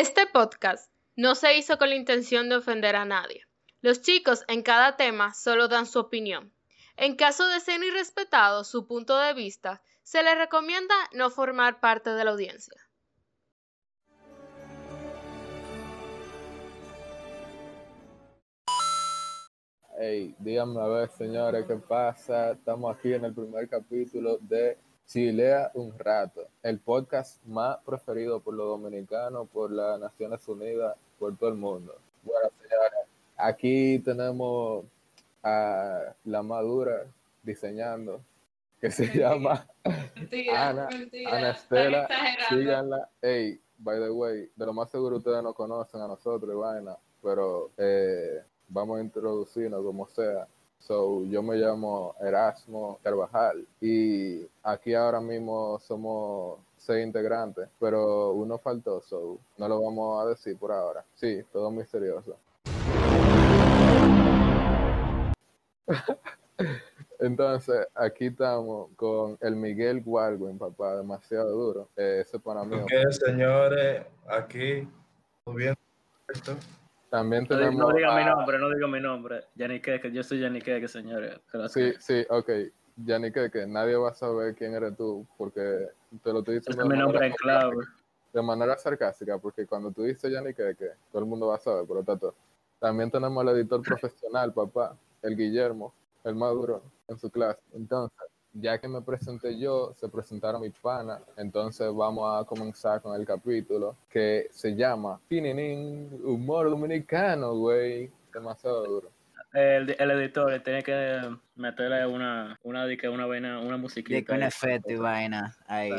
Este podcast no se hizo con la intención de ofender a nadie. Los chicos en cada tema solo dan su opinión. En caso de ser irrespetado su punto de vista, se les recomienda no formar parte de la audiencia. Hey, díganme a ver, señores, qué pasa. Estamos aquí en el primer capítulo de Chilea un rato, el podcast más preferido por los dominicanos, por las Naciones Unidas, por todo el mundo. Bueno, señores, aquí tenemos a la madura diseñando, que se llama Ana, Ana Estela. Síganla. Hey, by the way, de lo más seguro ustedes no conocen a nosotros, vaina, pero eh, vamos a introducirnos como sea. So, yo me llamo Erasmo Carvajal y aquí ahora mismo somos seis integrantes, pero uno faltó, so no lo vamos a decir por ahora. Sí, todo misterioso. Entonces, aquí estamos con el Miguel Walwin, papá, demasiado duro. Eh, ese para mí. Ok, señores, aquí, viendo esto. También No, tenemos. no diga mi nombre, no diga mi nombre. Yanni Keke, yo soy Yanni Keke, señores. Sí, sí, ok. Que nadie va a saber quién eres tú, porque te lo estoy diciendo es mi de nombre manera, en clave. de manera sarcástica, porque cuando tú dices que todo el mundo va a saber, por lo tanto. También tenemos al editor profesional, papá, el Guillermo, el Maduro, en su clase. Entonces, ya que me presenté yo, se presentaron mis panas, entonces vamos a comenzar con el capítulo que se llama Pininin, humor dominicano, güey. Demasiado duro. El, el editor le tiene que meterle una, una, di que una vaina, una De musiquita. con ahí. efecto y vaina ahí.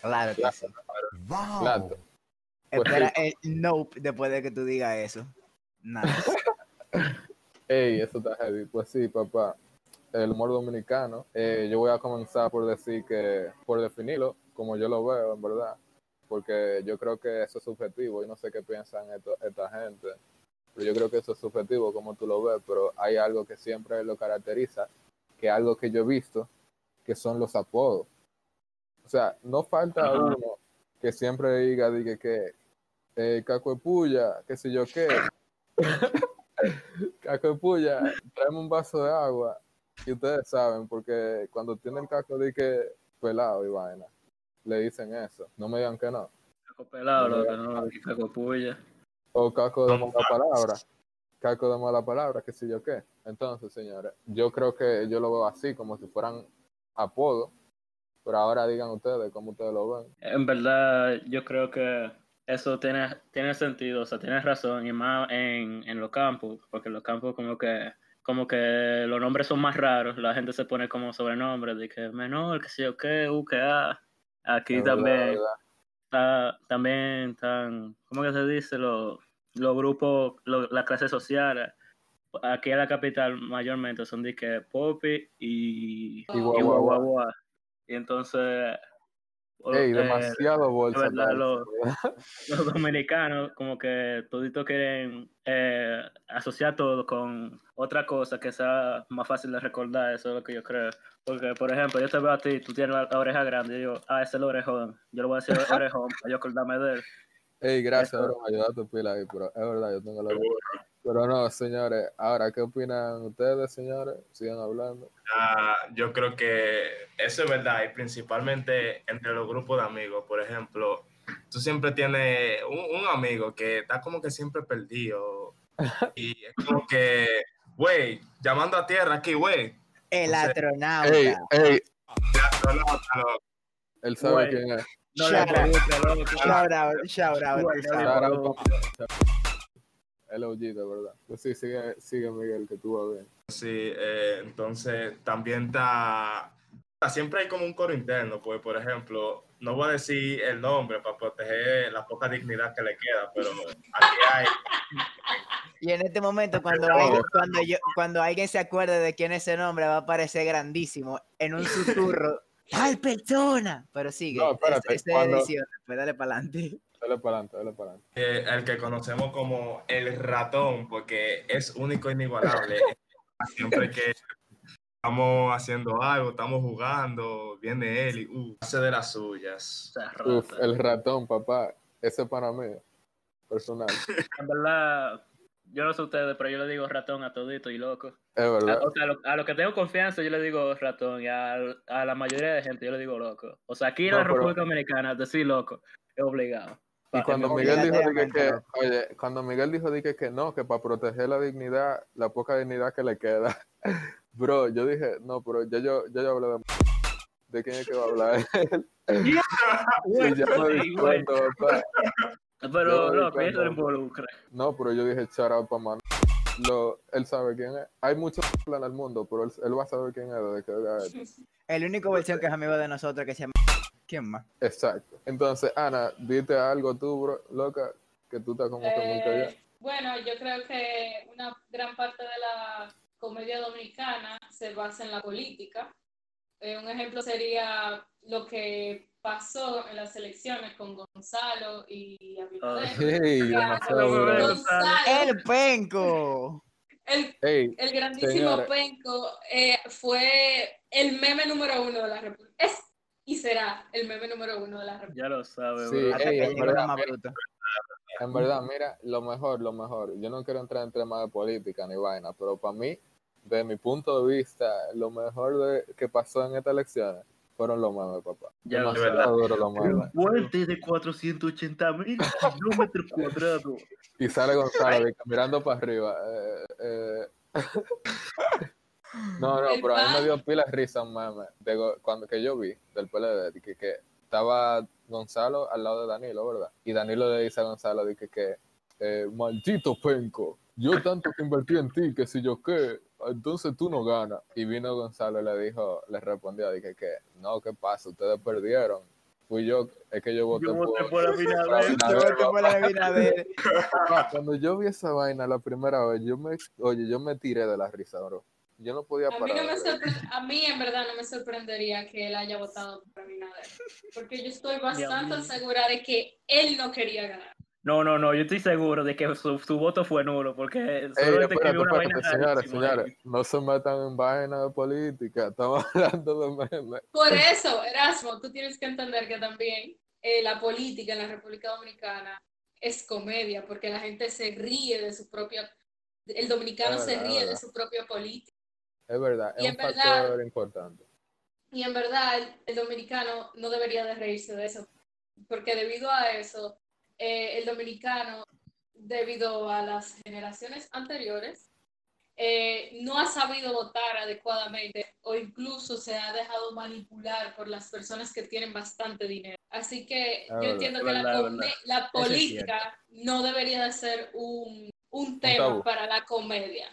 Claro que sí. Claro. Pues Espera el nope después de que tú digas eso. Nada. Ey, eso está heavy. Pues sí, papá. El humor dominicano. eh, yo voy a comenzar por decir que, por definirlo, como yo lo veo, en verdad. Porque yo creo que eso es subjetivo y no sé qué piensan esto- esta gente. Pero yo creo que eso es subjetivo como tú lo ves, pero hay algo que siempre lo caracteriza, que es algo que yo he visto, que son los apodos. O sea, no falta Ajá. uno que siempre diga, diga que eh, Puya, qué sé yo qué. Puya, tráeme un vaso de agua. Y ustedes saben, porque cuando tiene el caco de que pelado y vaina, le dicen eso. No me digan que no. Caco pelado, lo que no, que caco puya. O caco de mala palabra. Caco de mala palabra, qué sé yo qué. Entonces, señores, yo creo que yo lo veo así, como si fueran apodos. Pero ahora digan ustedes cómo ustedes lo ven. En verdad, yo creo que eso tiene, tiene sentido, o sea, tienes razón, y más en, en los campos, porque en los campos como que como que los nombres son más raros, la gente se pone como sobrenombres, de que menor, que sé yo qué, U, que A. Aquí verdad, también es verdad. está, también están, ¿cómo que se dice? Los, grupos, lo- las clases sociales. Aquí en la capital mayormente son de que Popi y, Y y guau, guau, guau. Guaguaguá. Y entonces... Ey, eh, demasiado bolsa. verdad, tal, lo- ¿verdad? los dominicanos como que toditos quieren eh, asociar todo con otra cosa que sea más fácil de recordar, eso es lo que yo creo. Porque, por ejemplo, yo te veo a ti, tú tienes la, la oreja grande, y yo digo, ah, ese es el orejón. Yo le voy a decir orejón para yo acordarme de él. Ey, gracias, bro, me ayudaste pila ahí, pero es verdad, yo tengo la Pero no, señores, ahora, ¿qué opinan ustedes, señores? Sigan hablando. Ah, yo creo que eso es verdad, y principalmente entre los grupos de amigos. Por ejemplo, tú siempre tienes un, un amigo que está como que siempre perdido. Y es como que, güey, llamando a tierra aquí, güey. El O sea, astronauta. Ey, ey, no, no, él sabe quién es. No Shout out. Shout out, shout out. Bueno, tú sabes. Shout out, bro. papá. El OG, de verdad. Pues sí, sigue, sigue Miguel, que tú vas bien. Sí, eh, entonces también está, siempre hay como un coro interno, pues por ejemplo, no voy a decir el nombre para proteger la poca dignidad que le queda, pero aquí hay, Y en este momento, cuando, alguien, cuando, yo, cuando alguien se acuerde de quién es ese nombre, va a aparecer grandísimo en un susurro. ¡Tal persona! Pero sigue. No, espérate, Esta cuando- edición, después dale para adelante. Dale para adelante, dale para adelante. eh, el que conocemos como el ratón, porque es único e inigualable. Siempre que estamos haciendo algo, estamos jugando, viene él y uh, hace de las suyas. Uf, el ratón, papá. Ese para mí. personal. En verdad, yo no sé ustedes, pero yo le digo ratón a todito y loco. Es A, o sea, a lo, a lo que tengo confianza yo le digo ratón y a, a la mayoría de gente yo le digo loco. O sea, aquí en No, la pero- República Dominicana decir loco es obligado. Y cuando Miguel dijo de que, que- oye, cuando Miguel dijo de que, que no, que para proteger la dignidad, la poca dignidad que le queda, bro, yo dije, no, pero ya yo, ya yo hablé de de quién es que va a hablar él. Y ya me di Güey, cuenta, papá. Pero me eso involucra. No, pero yo dije, shout out pa' man. Lo, él sabe quién es. Hay muchos en el mundo, pero él, él va a saber quién es desde que. El único versión que es amigo de nosotros que se llama. ¿Quién más? Exacto. Entonces, Ana, dite algo tú, bro, loca, que tú estás como que muy callada. Eh, bueno, yo creo que una gran parte de la comedia dominicana se basa en la política. Eh, un ejemplo sería lo que pasó en las elecciones con Gonzalo y Abinader. Hey, demasiado duro. Gonzalo, ¡El penco! el, Hey, el grandísimo. Penco, eh, fue el meme número uno de la República. Es y será el meme número uno de la República. Ya lo sabe, Sí, ey, en verdad. En verdad, mira, lo mejor, lo mejor. Yo no quiero entrar en temas de política ni vaina, pero para mí, de mi punto de vista, lo mejor de, que pasó en estas elecciones fueron los memes, papá. Ya lo Demasiado verdad. duro los memes. Fuerte de 480 mil kilómetros cuadrados. Y sale Gonzalo de mirando para arriba. eh, eh. no, no, pero a mí me dio pila de risa un meme de go- cuando que yo vi del PLD, de que, que estaba Gonzalo al lado de Danilo, ¿verdad? Y Danilo le dice a Gonzalo de que, que eh, maldito penco, yo tanto que invertí en ti, que si yo qué, entonces tú no ganas. Y vino Gonzalo y le dijo, le respondió, dije que no, ¿qué pasa? Ustedes perdieron. Fui yo, es que yo voté Yo voté por... Yo voté Abinader. Ah, cuando yo vi esa vaina la primera vez, yo me, oye, yo me tiré de la risa, bro. Yo no podía A mí, parar. no me de sorpre- a mí en verdad no me sorprendería que él haya votado por Abinader, porque yo estoy bastante segura de que él no quería ganar. No, no, no, yo estoy seguro de que su, su voto fue nulo, porque Ey, solamente escribió una vaina señores, señores, no se metan en vaina de política, estamos hablando de memes. Por eso, Erasmo, tú tienes que entender que también eh, la política en la República Dominicana es comedia, porque la gente se ríe de su propia, el dominicano Es se ríe de verdad. su propia política. Es verdad, Y es un en verdad- factor importante. Y en verdad, el, el dominicano no debería de reírse de eso, porque debido a eso, eh, el dominicano, debido a las generaciones anteriores, eh, no ha sabido votar adecuadamente o incluso se ha dejado manipular por las personas que tienen bastante dinero. Así que yo verdad, entiendo es que la, verdad, verdad. la es política no debería de ser un, un tema tabú. para la comedia.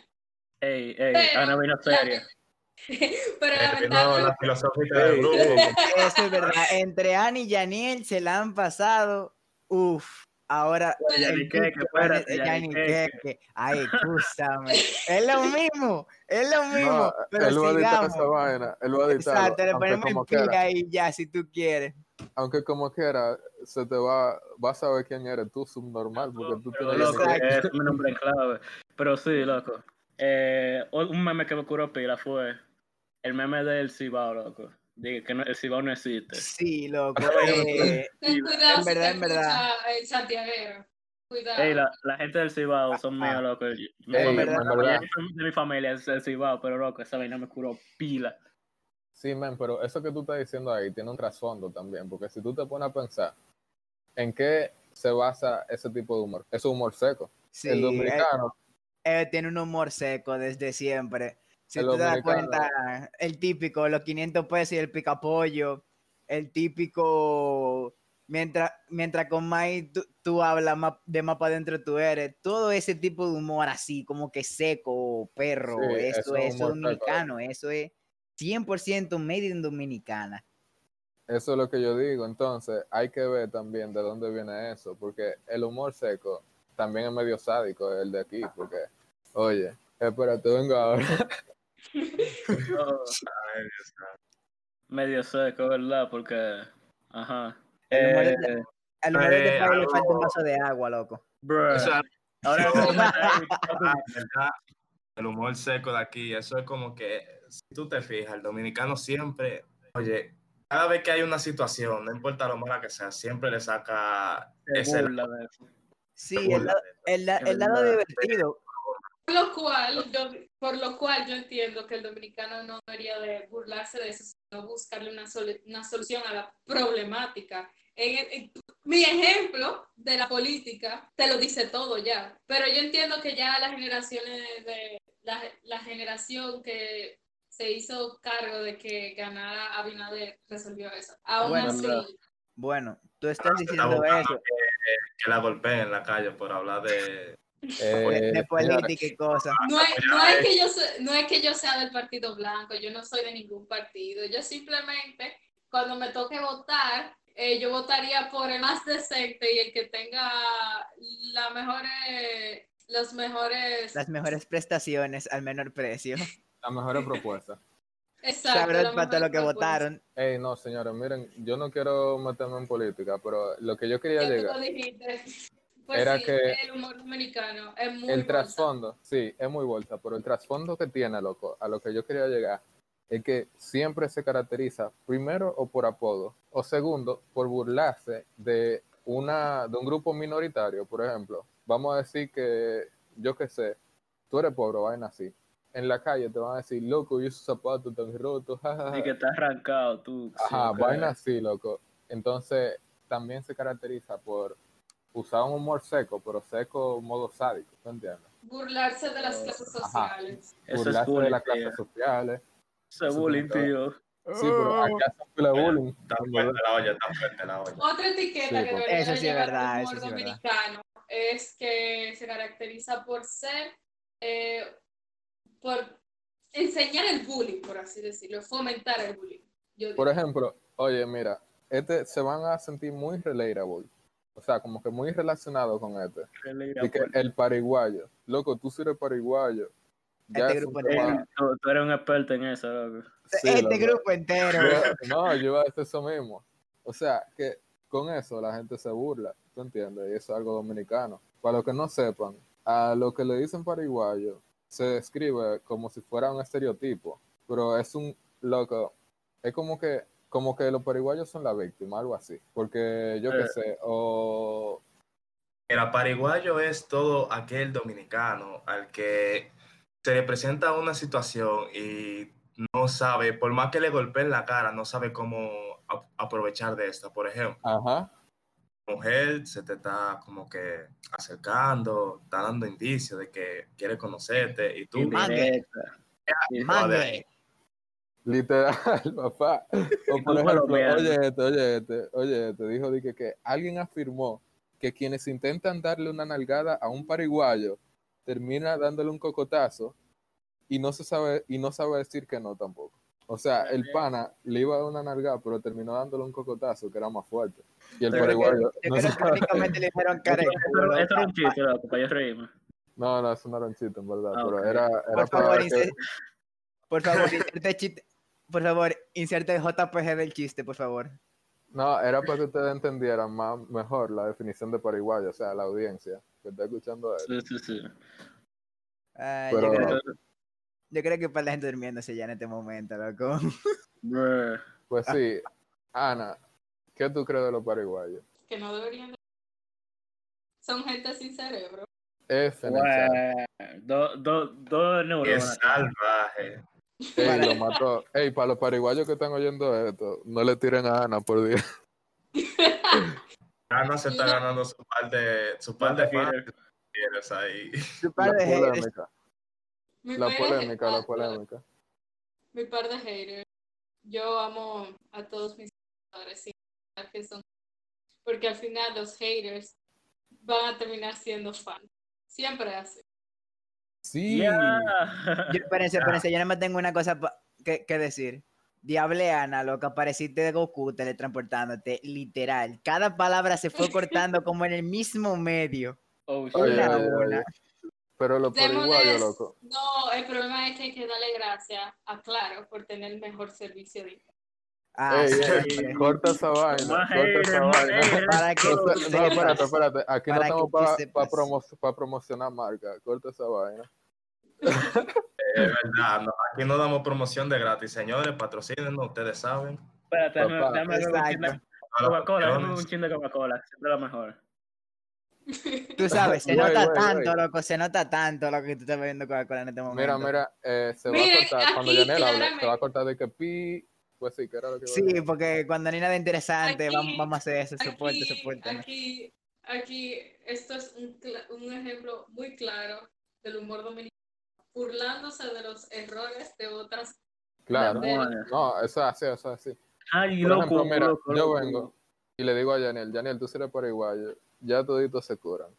Ey, ey, Pero- Ana vino seria. Pero no, la filosófica del grupo. Eso es verdad. Entre Ani y Yaniel se la han pasado. Uf. Ahora. Espérate. Ay, escúchame. Es lo mismo. Es lo mismo. No, pero él va a editar sigamos. esa vaina, él va a editarlo, Exacto, le aunque ponemos como el pi quiera, ahí ya, si tú quieres. aunque como quiera, se te va, vas a saber quién eres tú, subnormal, porque tú Pero, tienes loco, es mi nombre clave. Pero sí, loco. Eh, un meme que me curó pila fue el meme del Cibao, loco. Dije que no- el Cibao no existe. Sí, loco. eh, Ten cuidado en verdad, en verdad. el santiaguero. Cuidado. Ey, la, la gente del Cibao son Ah, míos, ah. loco. Mi Ey, verdad. mayoría de mi familia es del Cibao, pero loco, esa vaina me curó pila. Sí, man, pero eso que tú estás diciendo ahí tiene un trasfondo también, porque si tú te pones a pensar en qué se basa ese tipo de humor, es un humor seco. sí, el él- dominicano, él tiene un humor seco desde siempre. Si El tú te das cuenta, el típico, los 500 pesos y el picapollo, el típico, mientras, mientras con Mike tú, tú hablas de más para adentro tú eres, todo ese tipo de humor así, como que seco, perro, Sí, eso, es eso seco, dominicano, eso es 100% made in dominicana. eso es lo que yo digo. Entonces, hay que ver también de dónde viene eso, porque el humor seco también es medio sádico, el de aquí, porque, oye, ahora. Oh, Ay, Dios mío. medio seco, ¿verdad? Porque, ajá. El humor Eh, de- Al humor de este Eh, le falta un vaso de agua, loco. bruh. O sea, Ahora tú el humor seco de aquí, eso es como que, si tú te fijas, el dominicano siempre, oye, cada vez que hay una situación, no importa lo mala que sea, siempre le saca se ese burla de eso. Sí, el, de eso. el, la- el lado divertido. Por lo cual, yo, por lo cual yo entiendo que el dominicano no debería de burlarse de eso, sino buscarle una, solu- una solución a la problemática. En- en- mi ejemplo de la política te lo dice todo ya, pero yo entiendo que ya las generaciones de la, la generación que se hizo cargo de que ganara Abinader resolvió eso. Aún Bueno, así. Bueno, tú estás diciendo eso que, que la golpeen en la calle por hablar de... Eh, de política y cosas. No es, no, es que yo no es que yo sea del Partido Blanco, yo no soy de ningún partido. Yo simplemente, cuando me toque votar, eh, yo votaría por el más decente y el que tenga la mejores, los mejores... Las mejores prestaciones al menor precio. la mejor propuesta. Exacto, Sabrás la para lo que votaron. Ey, no, señores, miren, yo no quiero meterme en política, pero lo que yo quería llegar, lo dijiste. Pues Era sí, que el humor dominicano es muy el trasfondo, sí, es muy bolsa, pero el trasfondo que tiene, loco, a lo que yo quería llegar, es que siempre se caracteriza, primero, o por apodo, o segundo, por burlarse de, una, de un grupo minoritario, por ejemplo. Vamos a decir que, yo qué sé, tú eres pobre, vaina así. En la calle te van a decir, loco, y esos zapatos tan rotos. Y que está arrancado tú. sí, Ajá, ok. vaina así, loco. Entonces, también se caracteriza por usar un humor seco, pero seco modo sádico, ¿tú entiendes? Burlarse de las clases Ajá. sociales. Eso es Burlarse de bullying, las tío. clases sociales. Eso es bullying, tío. Sí, pero acá se de bullying. Está fuerte la olla, está fuerte la olla. Otra etiqueta Sí, que pues. debería Eso sí es llevar verdad, el eso humor sí es verdad. dominicano es que se caracteriza por ser, eh, por enseñar el bullying, por así decirlo, fomentar el bullying. Yo Por digo. ejemplo, oye, mira, este se van a sentir muy relatable. O sea, como que muy relacionado con este. Y que el pariguayo. Loco, tú sí eres pariguayo. Ya Este grupo entero. Ey, tú, tú eres un experto en eso, loco. sí, este loco. grupo entero. Yo- no, yo iba a decir eso mismo. O sea, que con eso la gente se burla, ¿tú entiendes? Y eso es algo dominicano. Para los que no sepan, a lo que le dicen paraguayo se describe como si fuera un estereotipo, pero es un loco, es como que como que los paraguayos son la víctima, algo así, porque yo qué Eh. sé, o El pariguayo es todo aquel dominicano al que se le presenta una situación y no sabe, por más que le golpeen la cara, no sabe cómo aprovechar de esta. Por ejemplo, ajá, mujer se te está como que acercando, está dando indicios de que quiere conocerte y tú literal, papá. O por tú ejemplo, palomeando. oye este, oye este, oye este, dijo de que, que alguien afirmó que quienes intentan darle una nalgada a un pariguayo termina dándole un cocotazo y no se sabe y no sabe decir que no tampoco. O sea, el pana le iba a dar una nalgada, pero terminó dándole un cocotazo que era más fuerte. Y el Yo creo que- pariguayo Yo no, se- únicamente le dijeron esto era un chiste, loco, para yo reírme. no, no, eso no era un chiste, en verdad, Ah, pero era, era Por para favor, que- por favor, inserte chiste. Por favor, inserte el JPG del chiste, por favor. No, era para que ustedes entendieran más mejor la definición de pariguayo, o sea, la audiencia que está escuchando esto. Sí, sí, sí. Ay, Pero- yo, creo, que para la gente durmiéndose ya en este momento, loco. Pues sí, Ana, ¿qué tú crees de los pariguayos? que no deberían de- Son gente sin cerebro. F en el chat. Bueno, Dos do, dos Es neuronas. salvaje. Ey, lo mató. Ey, para los pariguayos que están oyendo esto, no le tiren a Ana por día. Ana se está ganando su par de, su par de fans ahí. Su par de haters. La polémica, la polémica. Mi par de haters. Yo amo a todos mis seguidores, que son. Porque al final los haters van a terminar siendo fans. Siempre así. Sí, Ya. Yo, espérense, espérense, yo nada más tengo una cosa que, que decir. Diable Ana, lo que apareciste de Goku teletransportándote, literal. Cada palabra se fue cortando como en el mismo medio. Oh, shit. Oye, oye, oye. Pero los pariguayos, Démosles- loco. No, el problema es que hay que darle gracias a Claro por tener el mejor servicio de. Ah, Ey, sí, ey, sí. corta esa vaina, corta esa vaina. Para que No, espérate, espérate. Aquí Para no estamos para sepas. promocionar marca. Corta esa vaina. Es verdad, no, aquí no damos promoción de gratis, señores, patrocinen, ustedes saben. Espérate, beber un chin de Coca-Cola, siempre lo mejor. Tú sabes, se nota tanto, loco, se nota tanto lo que tú estás bebiendo Coca-Cola en este momento. Mira, mira, eh, se va a cortar, cuando aquí Yanel hable, se va a cortar de que pi, pues sí, que era lo que a Sí, porque cuando no hay nada interesante, Aquí- vamos, vamos a hacer eso, soporte, Aquí, soporte. aquí, aquí, esto es un, ejemplo muy claro del humor dominicano, burlándose de los errores de otras. Claro. No, eso es así, eso es así. Ay, Por loco, ejemplo, mira, loco, yo loco. vengo y le digo a Yanel, Yanel, tú eres paraguayo, ya toditos se curan.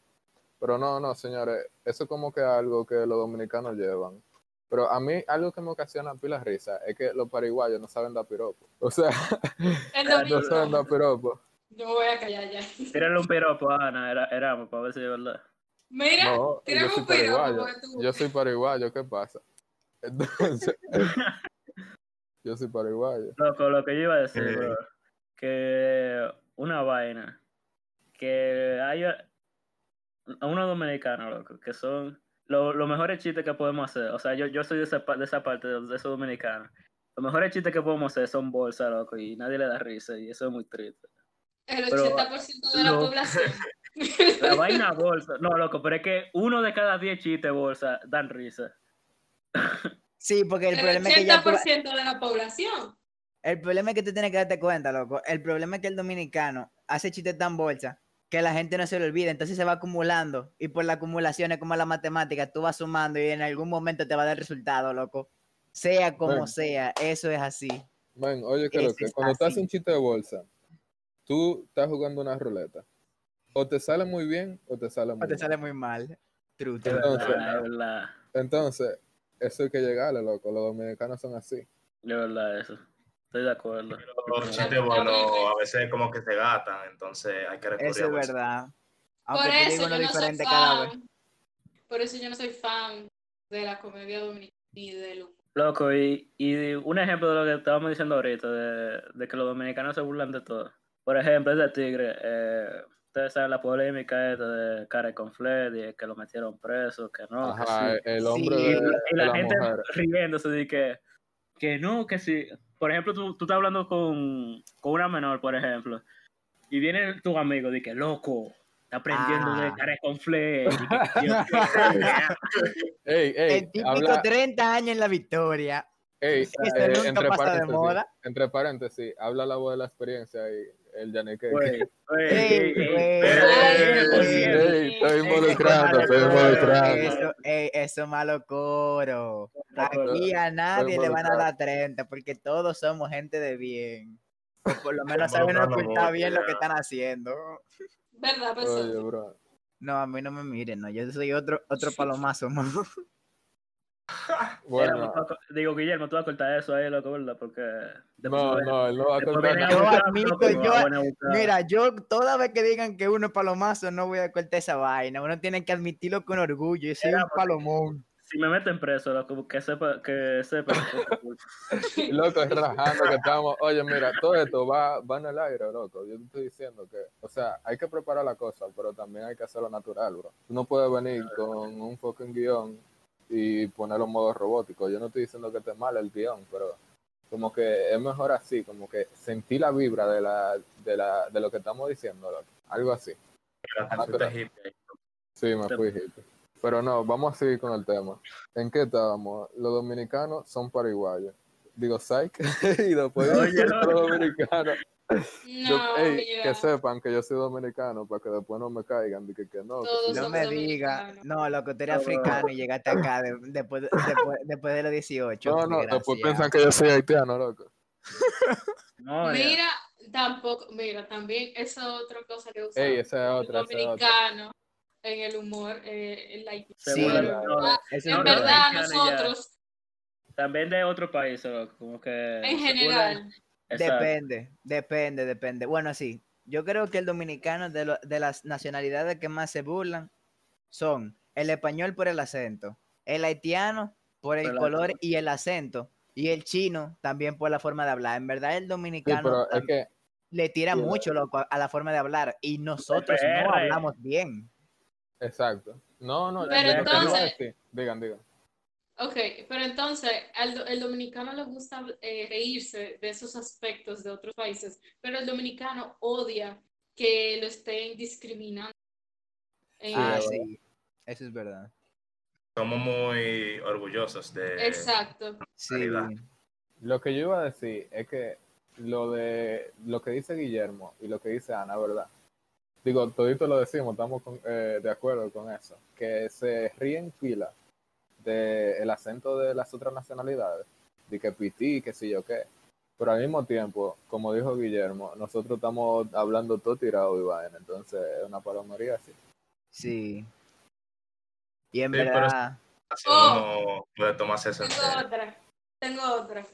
Pero no, no, señores, eso es como que algo que los dominicanos llevan. Pero a mí algo que me ocasiona pila risa es que los paraguayos no saben dar piropo. O sea, no saben dar piropo. Yo me voy a callar ya. Tírale un piropo a Ana, era, éramos, para ver si es verdad. Mira, No, yo soy un piropo, tú- Yo soy paraguayo, ¿qué pasa? Entonces, yo soy paraguayo. Loco, lo que yo iba a decir, Eh. bro, que una vaina, que hay a unos dominicanos, loco, que son lo- los mejores chistes que podemos hacer. O sea, yo, yo soy de esa, de esa parte, de, de esos dominicanos. Los mejores chistes que podemos hacer son bolsa, loco, y nadie le da risa, y eso es muy triste. el pero 80% de la lo- población. La vaina bolsa, no, loco, pero es que uno de cada diez chistes bolsa dan risa. Sí, porque el, El problema es que tú- 80% de la población. el problema es que tú tienes que darte cuenta, loco. El problema es que el dominicano hace chistes tan bolsa que la gente no se le olvida, entonces se va acumulando y por la acumulación es como la matemática, tú vas sumando y en algún momento te va a dar resultado, loco. Sea como sea, eso es así. Man, oye, que lo que es cuando tú haces así. un chiste de bolsa, tú estás jugando una ruleta. O te sale muy bien o te sale muy O te mal. sale muy mal. True, Es true. Entonces- verdad, verdad, Entonces, eso hay que llegarle, loco. Los dominicanos son así. es verdad eso. Estoy de acuerdo. Los chistes buenos a veces como que se gatan, entonces hay que recurrir Eso a es verdad. Por Aunque te eso digo uno yo no soy diferente cada vez. fan. Por eso yo no soy fan de la comedia dominicana ni del humor. Loco, y, y un ejemplo de lo que estábamos diciendo ahorita, de, de que los dominicanos se burlan de todo. Por ejemplo, ese tigre, eh, ustedes saben la polémica esta de Care con Fred y que lo metieron preso, que no, que Ajá, sí. el hombre Sí, de, Y, la- y de la la gente mujer. riéndose de que, que no, que sí. Por ejemplo, tú, tú estás hablando con, con una menor, por ejemplo, y viene tu amigo de que, loco, está aprendiendo Ah. de Care con y ey, El típico habla, 30 años en la victoria. ey, eh, entre paréntesis, moda. entre paréntesis, habla la voz de la experiencia y el. Ey, estoy Eso estoy coro, Eso, ey, eso malo coro. Aquí a nadie le van a involucrado. dar 30 porque todos somos gente de bien. O por lo menos saben ocultar bien lo que están haciendo. ¿Verdad, Oye, bro. No, a mí no me miren, no. Yo soy otro, otro palomazo, ¿no? Bueno, digo, Guillermo, tú vas a cortar eso ahí, loco, ¿verdad? Porque. no, no, él no va a cortar nada. Mira, yo toda vez que digan que uno es palomazo, no voy a cortar esa vaina. Uno tiene que admitirlo con orgullo. Yo soy Era un palomón. Si me meten preso, loco, que sepa, que sepa. Loco, es rajando que estamos. Oye, mira, todo esto va, va en el aire, loco. Yo te estoy diciendo que, o sea, hay que preparar la cosa, pero también hay que hacerlo natural, bro. Tú no puedes venir con un fucking guion y ponerlo en modo robótico. Yo no estoy diciendo que esté mal el guion, pero como que es mejor así, como que sentir la vibra de la, de la, de lo que estamos diciendo. Algo así. Te hippie. Sí, me fui hippie. Pero no, vamos a seguir con el tema. ¿En qué estábamos? Los dominicanos son paraguayos. Digo, psych. y después Oye, los dominicanos. Yo- No, que sepan que yo soy dominicano para que después no me caigan. De que, que no. que. No me diga. No, loco, tú eres No. africano y llegaste acá de- después, de- después, después de los 18. No, no, después piensan que yo soy haitiano, loco. No, ya. Mira, tampoco, mira, también esa otra cosa que usa Ey, esa es el otra, esa es otra. dominicano en el humor, eh, haitiano. Se Sí. Ah, En verdad. ya. nosotros, También de otros países, loco, como que. en general, burlan. Exacto. Depende, depende, depende. Bueno, sí, yo creo que el dominicano de, lo- de las nacionalidades que más se burlan son el español por el acento, el haitiano por el Por color y el acento, y el chino también por la forma de hablar. En verdad, el dominicano es que. le tira sí, mucho loco, a- la forma de hablar y nosotros no hablamos bien. Exacto. No, no, Pero entonces- Digan, digan. Ok, pero entonces al el dominicano le gusta eh, reírse de esos aspectos de otros países, pero el dominicano odia que lo estén discriminando. Eh, Ah, sí. Eso es verdad. Somos muy orgullosos de... Exacto. Sí. Lo que yo iba a decir es que lo de lo que dice Guillermo y lo que dice Ana, ¿verdad? Digo, todito lo decimos, estamos con- eh, de acuerdo con eso, que se ríen pila del acento de las otras nacionalidades, de que pití, que sé yo qué, pero al mismo tiempo, como dijo Guillermo, nosotros estamos hablando todo tirado y vaina, entonces es una palomería así. Sí. Y en Sí, verdad, Así Oh. uno puede tomarse eso en Tengo otra. Tengo otra.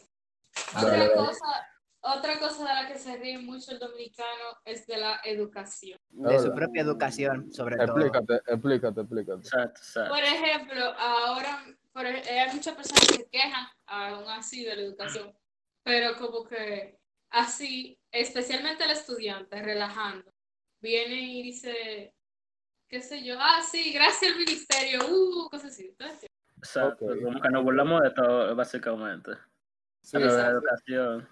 Dale, Otra dale. cosa, otra cosa de la que se ríe mucho el dominicano es de la educación. de su propia educación, sobre todo. Explícate, explícate, explícate. Exacto, exacto. Por ejemplo, ahora por eh, hay muchas personas que se quejan aún así de la educación, pero como que así, especialmente el estudiante, relajando, viene y dice, qué sé yo, ah, sí, gracias al ministerio, uh, cosas así. Entonces, Exacto. Ok. Como que nos burlamos de todo, básicamente. Sí, de la educación.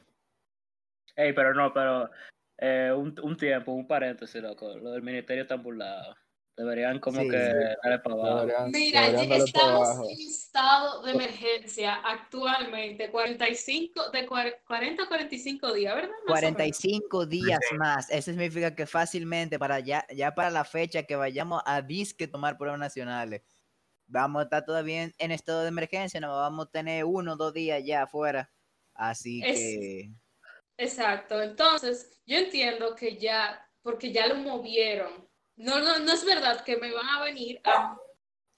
Ey, pero no, pero eh, un, un tiempo, un paréntesis, loco. Lo del ministerio está burlado. Deberían como Sí. que darle para abajo. deberían, Mira, deberían darle para estamos abajo. en estado de emergencia actualmente, 45, de cuar- 40 a 45 días, ¿verdad? Más o menos. 45 días más. Eso significa que fácilmente para ya, ya para la fecha que vayamos a disque tomar pruebas nacionales, vamos a estar todavía en, en estado de emergencia, no vamos a tener uno o dos días ya afuera. Así Es- que Exacto, entonces yo entiendo que ya, porque ya lo movieron. No, no, no es verdad que me van a venir a,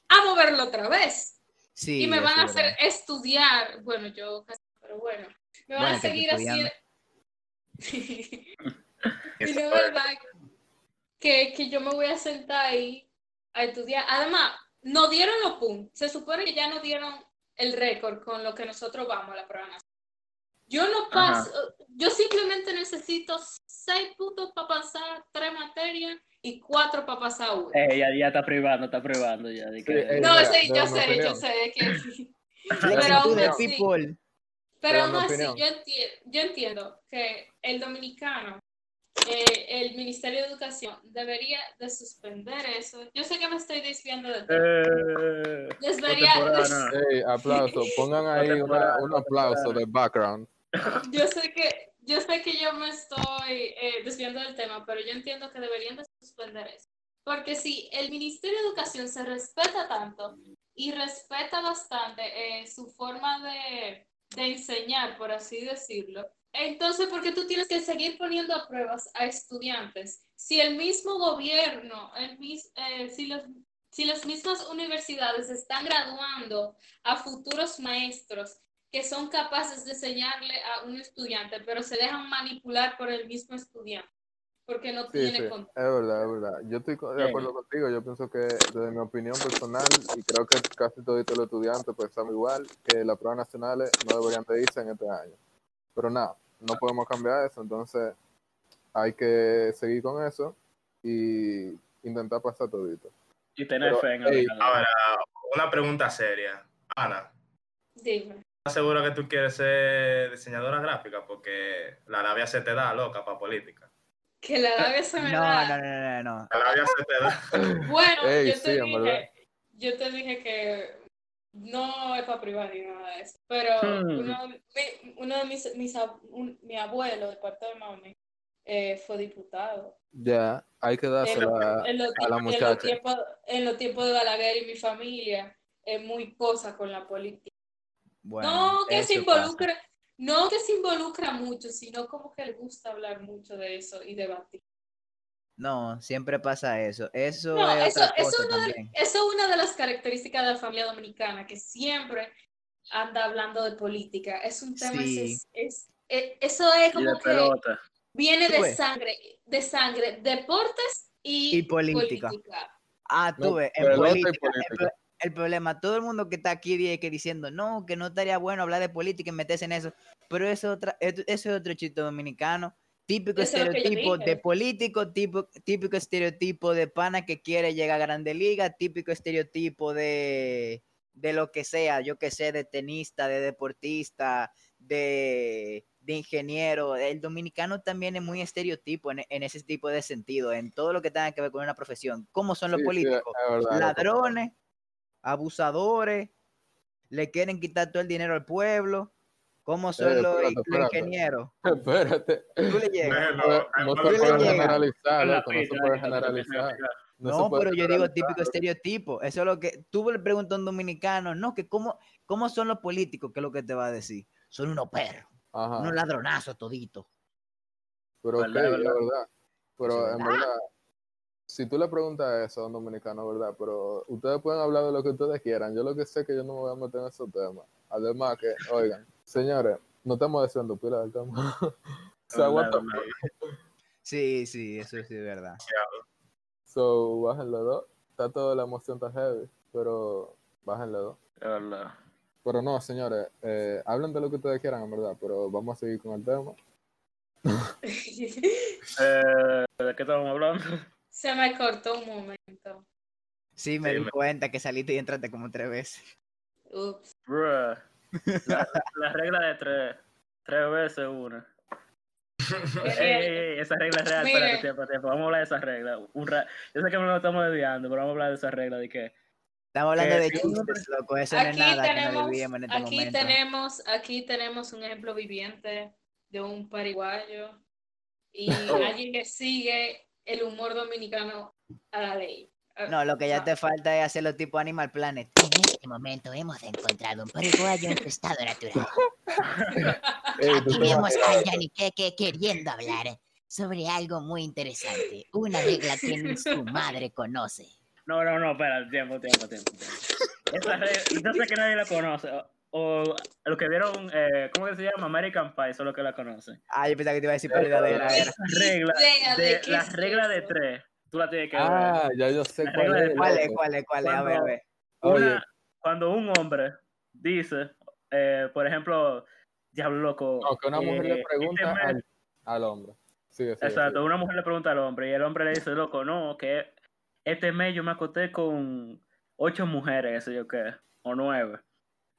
a moverlo otra vez sí. y me van a hacer verdad. estudiar, bueno, yo casi, pero bueno, me van Bueno, a seguir haciendo. y no es verdad que, que yo me voy a sentar ahí a estudiar. Además, no dieron los puntos. Se supone que ya no dieron el récord con lo que nosotros vamos a la prueba. Yo no paso, yo simplemente necesito seis puntos para pasar tres materias y cuatro para pasar una. Ey, ya, ya está privando, está privando ya. de Sí, que- ey, no, mira, sí, yo sé, yo sé que Flexitud pero aún de así-. Pero aún así, yo entiendo, yo entiendo que el dominicano, eh, el Ministerio de Educación, debería de suspender eso. Yo sé que me estoy desviando de tema. Eh, Debería- contemporánea. Ey, aplauso, pongan ahí una- un aplauso de background. Yo sé que, yo sé que yo me estoy eh, desviando del tema, pero yo entiendo que deberían de suspender eso. Porque si el Ministerio de Educación se respeta tanto y respeta bastante eh, su forma de, de enseñar, por así decirlo, entonces, ¿por qué tú tienes que seguir poniendo a pruebas a estudiantes? Si el mismo gobierno, el mis- eh, si, los, si las mismas universidades están graduando a futuros maestros que son capaces de enseñarle a un estudiante, pero se dejan manipular por el mismo estudiante, porque no Sí, tiene sí, es control. verdad, es verdad. Yo estoy de Sí. acuerdo contigo. Yo pienso que, desde mi opinión personal, y creo que casi todos los estudiantes pensamos igual, que las pruebas nacionales no deberían de irse en este año. Pero nada, no podemos cambiar eso, entonces hay que seguir con eso y intentar pasar todito. Y tener Pero, fe en el Ahora, una pregunta seria. Ana, Dime. ¿Estás segura que tú quieres ser diseñadora gráfica? Porque la labia se te da, loca, para política. Que la labia se me No, da. no, no, no, no. La labia se te da. Bueno, Ey, yo, sí, te dije, yo te dije que no es para privar ni nada de eso, pero Hmm. uno, mi- uno de mis, mis un- mi abuelo de parte de mami eh, fue diputado. Ya, hay que En, dársela en los, a la en los muchacha. tiempos, en los tiempos de Balaguer y mi familia, es muy cosa con la política. Bueno, no que se pasa. involucra, no que se involucra mucho, sino como que le gusta hablar mucho de eso y debatir. No, siempre pasa eso. Eso No, es eso, una de, eso es una de las características de la familia dominicana, que siempre anda hablando de política. Es un tema, Sí. es, es- es- eso es como que pelota. viene de sangre, de sangre, deportes y, Y política. Ah, tú No, ves, en política, política. El problema, todo el mundo que está aquí que diciendo, no, que no estaría bueno hablar de política y meterse en eso, pero eso, otra, eso es otro chiste dominicano, típico Eso estereotipo de político, tipo, típico estereotipo de pana que quiere llegar a Grande Liga, típico estereotipo de, de lo que sea, yo que sé, de tenista, de deportista, de, de ingeniero. El dominicano también es muy estereotipo en, en ese tipo de sentido, en todo lo que tenga que ver con una profesión. ¿Cómo son los Sí, sí, políticos? verdad. Ladrones, abusadores, le quieren quitar todo el dinero al pueblo. ¿Cómo son Eh, los, espérate, los espérate. ingenieros? Espérate. Tú le llegas. No, se puede generalizar, no se puede generalizar. Pero yo digo típico estereotipo. Eso es lo que tú le preguntas a un dominicano, no, que cómo, cómo son los políticos, ¿qué es lo que te va a decir? Son unos perros, Ajá. unos ladronazos toditos. Pero ok, ¿Verdad, es verdad? verdad. Pero en verdad, si tú le preguntas eso a un dominicano, ¿verdad? Pero ustedes pueden hablar de lo que ustedes quieran. Yo lo que sé es que yo no me voy a meter en esos temas. Además que, oigan, señores, no estamos diciendo pila del tema. o sea, what the fuck? Sí, sí, eso sí es verdad. So, bájenle dos. Está toda la emoción está heavy, pero bájenle dos. Es verdad. Pero no, señores, eh, hablen de lo que ustedes quieran, en verdad, pero vamos a seguir con el tema. Eh, ¿De qué estamos hablando? Se me cortó un momento. Sí, me Sí, di me- cuenta que saliste y entraste como tres veces. Ups. Bruh. La, la regla de tres. Tres veces una. Ey, ey, ey, esa regla es real. Espérate, tiempo, tiempo. Vamos a hablar de esa regla. Un ra- Yo sé que me lo estamos desviando, pero vamos a hablar de esa regla de que. Estamos hablando Eh, de sí, chistes, loco. Eso no es Aquí nada que nos tenemos, desviemos en este aquí momento. tenemos, aquí tenemos un ejemplo viviente de un pariguayo y Oh. alguien que sigue el humor dominicano a la ley. No, lo que ya ah, te falta es hacerlo tipo Animal Planet. En este momento hemos encontrado un paraguayo en su estado natural. Aquí te vas vemos a Yaniqueque queriendo hablar sobre algo muy interesante. Una regla que ni su madre conoce. No, no, no, espera, tiempo, tiempo, tiempo. tiempo. Esa regla, yo sé que nadie la conoce. O, lo que vieron, eh, ¿cómo que se llama? American Pie, son los que la conocen. Ah, yo pensaba que te iba a decir verdadera. Ni Era. Esa regla, de de, la es regla de eso. tres, tú la tienes que ver. Ah, ya yo sé La cuál de es. ¿Cuál es? ¿Cuál es? ¿Cuál es? A ver, a ver. Una, cuando un hombre dice, eh, por ejemplo, diablo loco. No, que una mujer le eh, pregunta este mes- al, al hombre. Sigue, sigue, Exacto, sigue. una mujer le pregunta al hombre y el hombre le dice, loco, no, que este mes yo me acosté con ocho mujeres, sé yo qué, o nueve.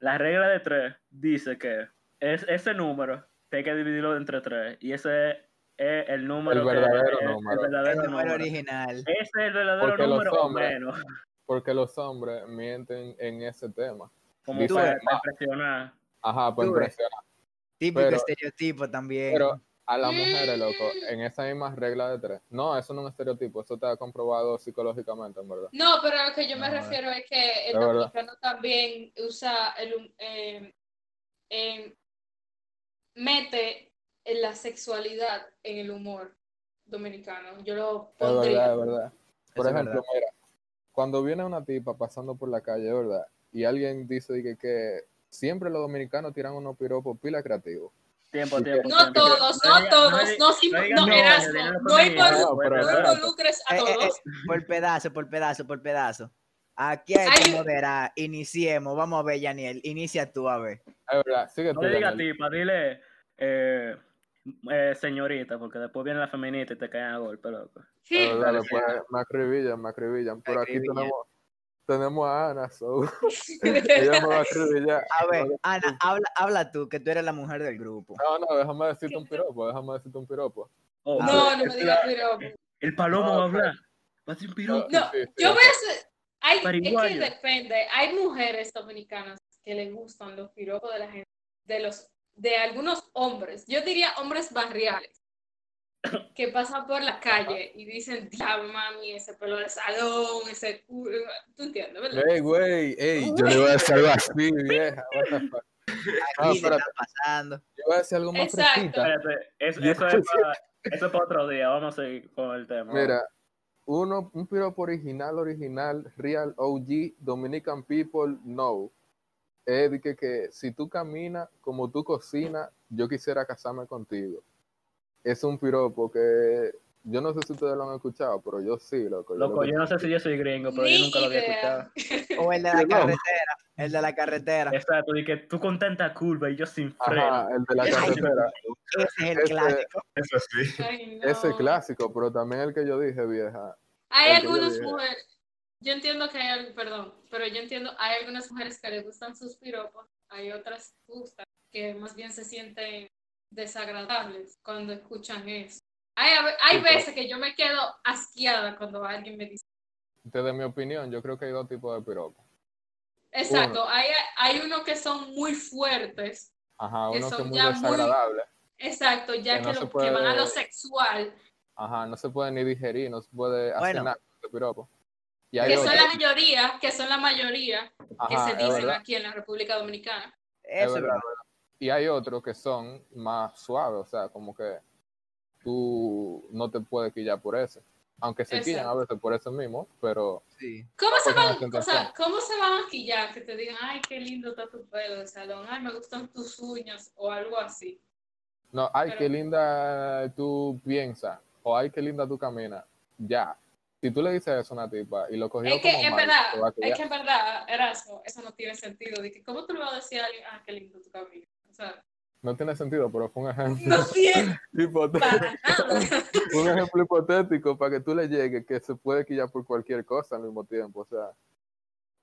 La regla de tres dice que es ese número que hay que dividirlo entre tres y ese es el número El que- verdadero el- número. El verdadero El número número. original. Ese es el verdadero Porque los número o hombres- menos. Porque los hombres mienten en ese tema. Como Dice, para, "Ma". para impresionar. Ajá, para Tú ves. impresionar. Típico Pero- estereotipo también. Pero a las mujeres, loco, en esa misma regla de tres. No, eso no es un estereotipo, eso está comprobado psicológicamente, en verdad. No, pero a lo que yo me No, refiero es que el es verdad. dominicano también usa el eh, eh, mete en la sexualidad en el humor dominicano. Yo lo Es pondría. verdad, es verdad. Por es ejemplo, mira, cuando viene una tipa pasando por la calle, ¿verdad? Y alguien dice que, que siempre los dominicanos tiran unos piropos pila creativos. Tiempo, tiempo. No todos, no todos, no, no, no, no No, no involucres a Eh, eh, todos. eh, por pedazo, por pedazo, por pedazo. Aquí hay que moderar. Iniciemos. Vamos a ver, Yaniel. Inicia tú, a ver. Es verdad, sigue No tú, le digas tipa, dile eh, eh, señorita, porque después viene la feminita y te caen a golpe, loco. Sí. Dale, después me acribillan, me acribillan. Pero aquí acribillan. tenemos, tenemos a Ana, so, ella me va a acribillar. A ver, No, Ana, habla, habla tú, que tú eres la mujer del grupo. No, no, déjame decirte un piropo, déjame decirte un piropo. Oh, No, ver, no me digas pero el palomo No, va a hablar. Va a ser un piropo. No, Sí, sí, yo voy a hacer. Hay, es que depende. Hay mujeres dominicanas que les gustan los piropos de la gente, de los, de algunos hombres. Yo diría hombres barriales que pasan por la calle y dicen, diablo, mami, ese pelo de salón, ese culo. ¿Tú entiendes, verdad? Ey, güey, ey, yo le voy a decir algo así, vieja. what the fuck. Ah, Aquí se espérate. está pasando. Yo voy a decir algo más Exacto. eso, eso es para, eso es para otro día. Vamos a seguir con el tema. Mira, uno, un piropo original, original, real OG, Dominican people, no. Es de que, que si tú caminas como tú cocinas, yo quisiera casarme contigo. Es un piropo que yo no sé si ustedes lo han escuchado, pero yo sí, loco. yo Loco, lo yo no sé si yo soy gringo, pero yo nunca lo había escuchado. O el de la carretera. El de la carretera. Exacto, y que tú con tanta curva y yo sin freno. Ajá, el de la Ay, carretera. Ese es el Ese- clásico. Eso sí. Ay, no. Ese clásico, pero también el que yo dije, vieja. Hay yo algunas mujeres, yo entiendo que hay, perdón, pero yo entiendo, hay algunas mujeres que les gustan sus piropos, hay otras que gustan, que más bien se sienten desagradables cuando escuchan eso. Hay, hay veces que yo me quedo asqueada cuando alguien me dice. Desde mi opinión, yo creo que hay dos tipos de piropos. Exacto, hay, hay unos que son muy fuertes. Ajá, Que uno que son muy ya muy- desagradable. Exacto, ya Que que, no lo, se que van a lo sexual. Ajá, no se puede ni digerir, no se puede hacer Bueno. nada con. Y hay Que son la mayoría, que son la mayoría que se dicen verdad, aquí en la República Dominicana. es Eso es verdad, verdad. Y hay otros que son más suaves, o sea, como que tú no te puedes quillar por eso. Aunque se quillan a veces por eso mismo, pero Sí. ¿Cómo se, Porque no van, o sea. ¿Cómo se van a maquillar? Que te digan, ay, qué lindo está tu pelo de salón, ay, me gustan tus uñas o algo así. no, ay, Pero- qué linda tú piensas, o ay, qué linda tú caminas. Ya. Si tú le dices eso a una tipa y lo cogió Es que como en mal, verdad, es quillar. que en verdad, Erasmo, eso no tiene sentido. De que, ¿Cómo tú le vas a decir a alguien, ah, qué lindo tu cabello? Sea, No tiene sentido, pero fue un ejemplo no tiene hipotético. para nada. un ejemplo hipotético para que tú le llegues que se puede quillar por cualquier cosa al mismo tiempo. O sea,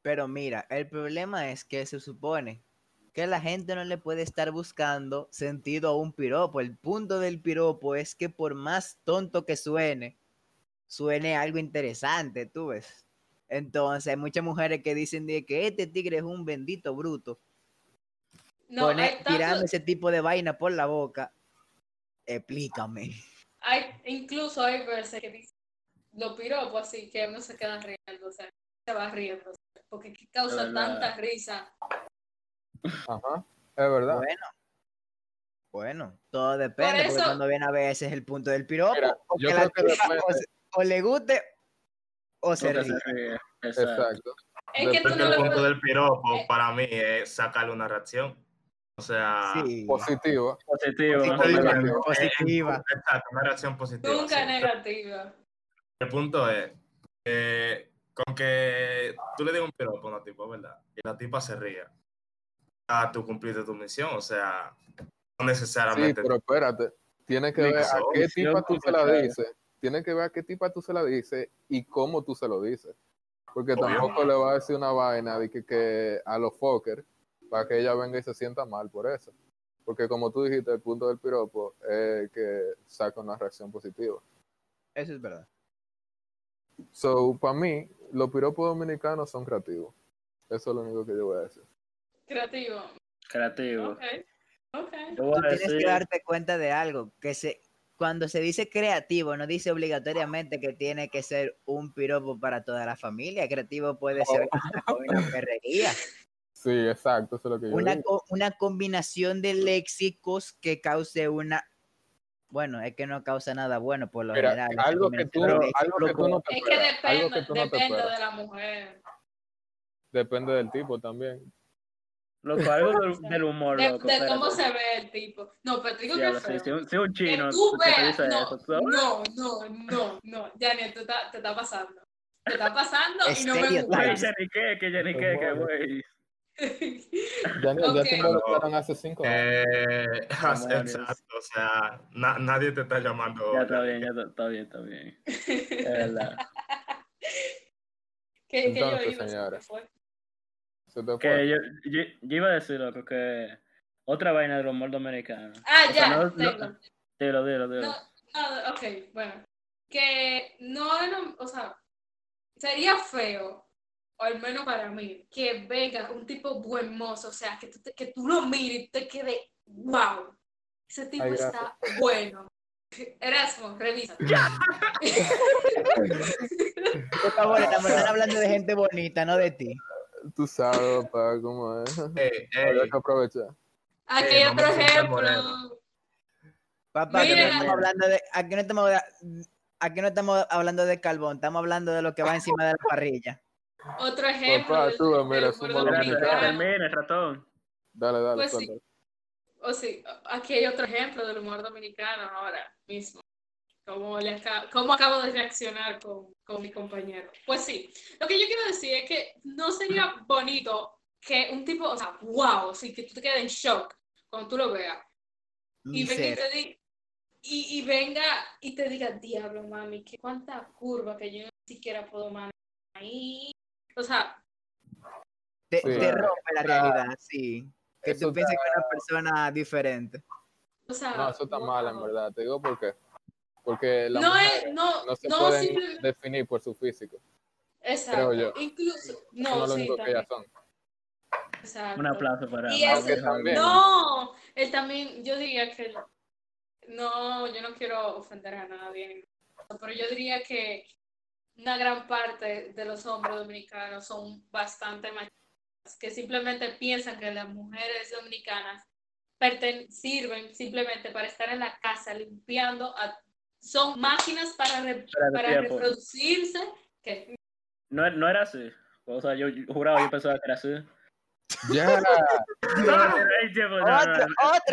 Pero mira, el problema es que se supone que la gente no le puede estar buscando sentido a un piropo. El punto del piropo es que por más tonto que suene, suene algo interesante, tú ves. Entonces, hay muchas mujeres que dicen de que este tigre es un bendito bruto. No, Pone- hay, tanto- tirando ese tipo de vaina por la boca. Explícame. hay incluso hay veces que dicen los piropos así que uno se queda riendo, o sea, se va riendo, porque que causa Es tanta risa. ajá, es verdad. Bueno. Bueno, todo depende, porque eso- cuando viene a veces el punto del piropo, Mira, yo que creo o, se- o le guste o se Porque ríe. se ríe. Exacto. Exacto. Es que tú Porque no el punto puedes... del piropo eh. para mí es sacarle una reacción. O sea, Sí, Positivo. Positivo, Positiva. exacto, una reacción positiva. Nunca sí. negativa. El punto es que con que tú le digas un piropo a una tipa, ¿verdad? Y la tipa se ría. Ah, tú cumpliste tu misión, o sea, no Sí, necesariamente. pero espérate. Tienes que ver a qué tipa tú se la dices. Tienes que ver a qué tipa tú se la dices y cómo tú se lo dices. Porque tampoco le va a decir una vaina de que, que a los fuckers para que ella venga y se sienta mal por eso. Porque como tú dijiste, el punto del piropo es que saca una reacción positiva. Eso es verdad. So, para mí, los piropos dominicanos son creativos. Eso es lo único que yo voy a decir. Creativo. Creativo. Ok. Ok. Yo voy Tú tienes que darte cuenta de algo, que se cuando se dice creativo, no dice obligatoriamente que tiene que ser un piropo para toda la familia. Creativo puede ser una perrería, Sí, exacto, eso es lo que yo una, digo. una combinación de léxicos que cause una. Bueno, es que no causa nada bueno por lo Mira, general. algo que tú, algo que tú no te Es que depende, que tú no te depende esperas. de la mujer. Depende del tipo también. loco, algo del, del humor, De, loco. de cómo se ve el tipo. No, pero te digo que Diablo, es sí, feo. si, un, si un Que chino tú que veas, no, eso, tú- no, no, no, no, Janet, te está, te está pasando. Te está pasando y no me gusta. Jenny que, que Jenny que, que, güey. Daniel, ya Ok. te involucraron hace cinco años. Eh, exacto, o sea, na- nadie te está llamando. Ya está bien, ya está, está bien, está bien. Es verdad. ¿Qué, yo Entonces, iba a decir? señora. ¿Qué fue? Se te fue. Que yo, yo, yo iba a decir, loco, que otra vaina del humor dominicano. Ah, O sea, ya, no- no- tengo. Dilo, dilo, dilo. No, no, ok, bueno. Que no, era- o sea, sería feo, o al menos para mí, que venga un tipo buen mozo, o sea, que tú, te- que tú lo mires y te quede, wow, ese tipo Ay, está bueno. Erasmo, revisa. Por favor, estamos están hablando de gente bonita, no de ti. Tú sabes, papá, cómo es. Ey, que aprovechar. Aquí hay otro ejemplo. Papá, que no Mira. estamos hablando de, aquí no estamos, aquí no estamos hablando de carbón, estamos hablando de lo que va encima de la parrilla. Otro ejemplo. Papá, del- tú, del mira, termine, ratón. Dale, dale, Pues sí. O sí, aquí hay otro ejemplo del humor dominicano ahora mismo. Cómo, le aca- cómo acabo de reaccionar con, con mi compañero. Pues sí, lo que yo quiero decir es que no sería bonito que un tipo, o sea, wow, sí, que tú te quedes en shock cuando tú lo veas. Y venga y, te di- y, y venga y te diga, diablo, mami, que cuánta curva que yo ni siquiera puedo manejar ahí. O sea, Te, Sí. te rompe la realidad, sí. Que tú pienses está- que es una persona diferente. O sea, No, eso está mal, en verdad. Te digo por qué. Porque las No es, no, no se no pueden simple- definir por su físico. exacto. creo yo. Incluso, no, no lo sí, único que ellas son. exacto. Un aplauso para Y ese- también. No, él también, yo diría que no, yo no quiero ofender a nadie, pero yo diría que una gran parte de los hombres dominicanos son bastante machistas, que simplemente piensan que las mujeres dominicanas perten- sirven simplemente para estar en la casa limpiando, a- son máquinas para, re- Para reproducirse, que No, no era así. O sea, yo, yo juraba, yo pensaba que era así. Ya. Otro,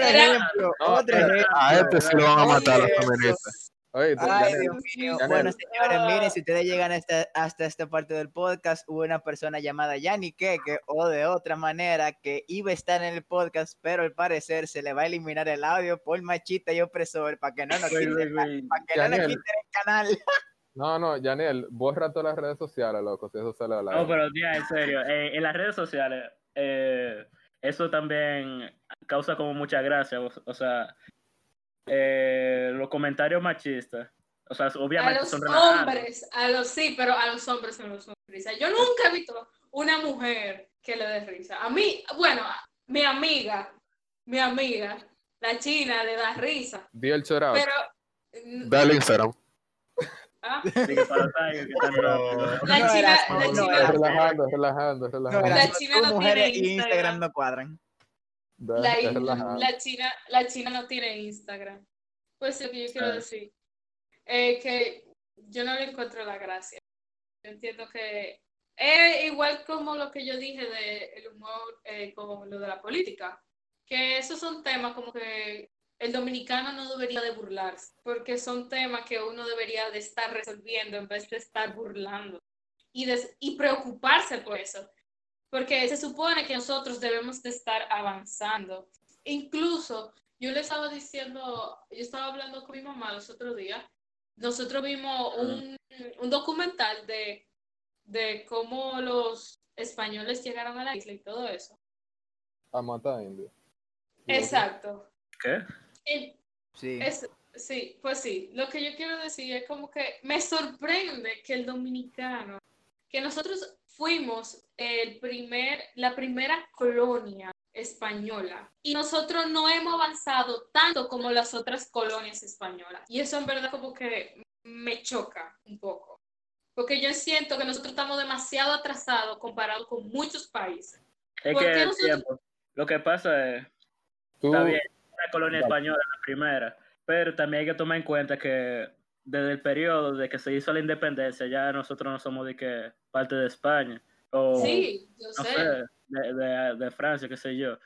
ejemplo, otro a- ejemplo. a este sí lo van a matar los feministas. Oye, tú, Ay, Dios mío. Bueno, señores, miren, si ustedes llegan hasta, hasta esta parte del podcast, hubo una persona llamada Yanni Keke, o de otra manera, que iba a estar en el podcast, pero al parecer se le va a eliminar el audio por machista y opresor para que no nos quiten, güey, güey. para que no nos Yaniel. quiten el canal. No, no, Janel, borra todas las redes sociales, loco, si eso sale a la No, pero ya, en serio, eh, en las redes sociales, eh, eso también causa como mucha gracia, o, o sea, eh, los comentarios machistas, o sea, a obviamente los son relajados. hombres, a los sí, pero a los hombres no los risa. Yo nunca he visto una mujer que le dé risa. A mí, bueno, a- mi amiga, mi amiga, la china le da risa, Di el chorado. pero mm, Dale Instagram. ah, para que Pero- la china, la Relajando, relajando, No. La china no tiene Instagram. no cuadran. Da- la, la china, la china no tiene Instagram. Pues lo que yo quiero Ah. decir es que yo no le encuentro la gracia. Yo entiendo que es igual como lo que yo dije de el humor eh, con lo de la política, que esos son temas como que el dominicano no debería de burlarse, porque son temas que uno debería de estar resolviendo en vez de estar burlando y, des- y preocuparse por eso, porque se supone que nosotros debemos de estar avanzando. Incluso yo le estaba diciendo, yo estaba hablando con mi mamá los otros días, nosotros vimos un, un documental de, de cómo los españoles llegaron a la isla y todo eso. A matar indio. Exacto. ¿Qué? Y Sí. es, sí, pues sí, lo que yo quiero decir es como que me sorprende que el dominicano, que nosotros fuimos el primer, la primera colonia española y nosotros no hemos avanzado tanto como las otras colonias españolas. Y eso en verdad como que me choca un poco. Porque yo siento que nosotros estamos demasiado atrasados comparado con muchos países. Es ¿Por que el nosotros- tiempo, lo que pasa es, Tú, está bien, la colonia española, la primera, pero también hay que tomar en cuenta que desde el periodo de que se hizo la independencia, ya nosotros no somos de que parte de España, o Sí, yo no sé. sé, de, de- de Francia, qué sé yo.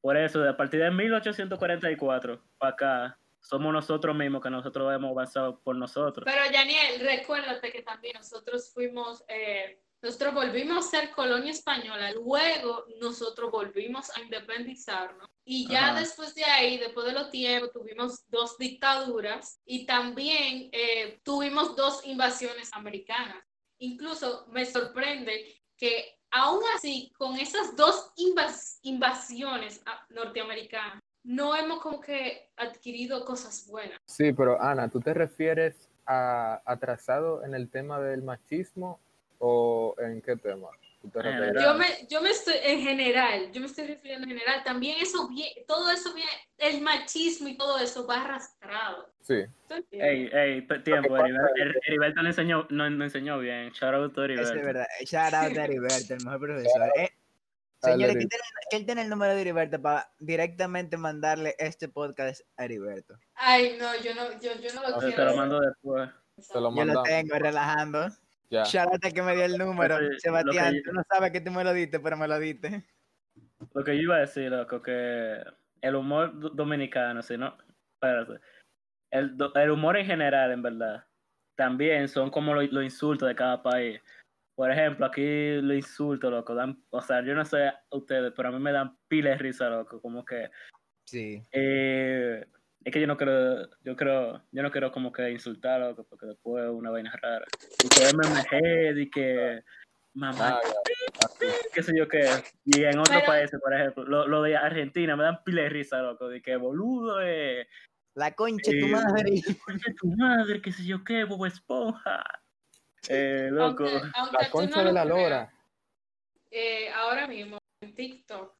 Por eso, de a partir de 1844 para acá, somos nosotros mismos que nosotros hemos avanzado por nosotros. Pero Daniel, recuérdate que también nosotros fuimos, eh, nosotros volvimos a ser colonia española, luego nosotros volvimos a independizarnos y ya Ajá. después de ahí, después de los tiempos, tuvimos dos dictaduras y también eh, tuvimos dos invasiones americanas. Incluso me sorprende que aún así, con esas dos invas- invasiones ah, norteamericanas, no hemos como que adquirido cosas buenas. Sí, pero Ana, ¿tú te refieres a atrasado en el tema del machismo o en qué tema? Yo me, yo me estoy, en general, yo me estoy refiriendo en general, también eso viene, todo eso viene, el machismo y todo eso va arrastrado. Sí. Ey, ey, tiempo, Heriberto, le enseñó, no, no enseñó bien. Shout out to Eso Heriberto. es verdad. Shout out a Heriberto, el mejor profesor. Eh, señores, ¿quién tiene, quién tiene el número de Heriberto para directamente mandarle este podcast a Heriberto? Ay, no, yo no, yo, yo no lo No, Te quiero. lo mando después. te lo Yo lo tengo relajando. Ya. Que me dio el número. Lo que- Sebastián, lo que- tú no sabes que tú me lo diste, pero me lo diste. Lo que yo iba a decir, loco, que el humor do- dominicano, si no, espérate, el, el humor en general, en verdad, también son como los los insultos de cada país. Por ejemplo, aquí los insultos, loco, dan, o sea, yo no sé a ustedes, pero a mí me dan pila de risa, loco, como que, Sí. eh, es que yo no quiero, yo creo, yo no quiero como que insultar, loco, porque después es una vaina rara. Y que MMG, y que mamá, Ah, ya. qué sé yo qué. Y en otros Pero- países, por ejemplo, lo, lo de Argentina me dan pile de risa, loco, de que boludo, eh, La concha de tu Eh, madre. concha tu madre, qué sé yo qué, Bobo Esponja. Eh, loco. Aunque, aunque La concha no de lo la creas, lora. eh, ahora mismo en TikTok,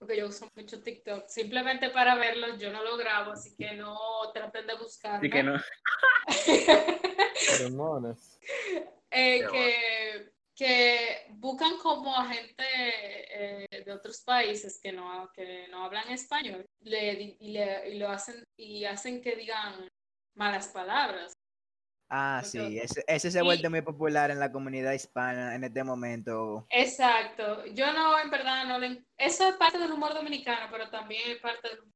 porque yo uso mucho TikTok, simplemente para verlos, yo no lo grabo, así que no traten de buscarme. Así que no. Eh, que, que buscan como a gente eh, de otros países que no, que no hablan español le, y, le- y lo hacen y hacen que digan malas palabras. Ah, sí, ese, ese se ha Y- vuelto muy popular en la comunidad hispana en este momento. Exacto. Yo no, en verdad, no le... Eso es parte del humor dominicano, pero también es parte del humor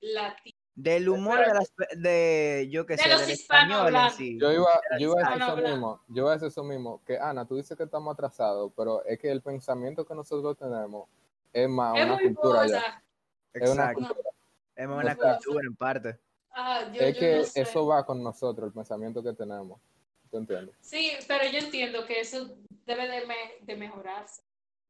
latino. Del humor de las de yo que De sé, los del español en hispanohablantes. sí. Yo iba, yo iba a decir eso mismo, yo iba a decir eso mismo, que Ana, tú dices que estamos atrasados, pero es que el pensamiento que nosotros tenemos es más es una cultura ya. Es una cultura. Es una Muy boda. cultura en parte. Ah, yo- Es yo que no sé. eso va con nosotros, el pensamiento que tenemos. ¿Tú entiendes? Sí, pero yo entiendo que eso debe de, me- de mejorarse.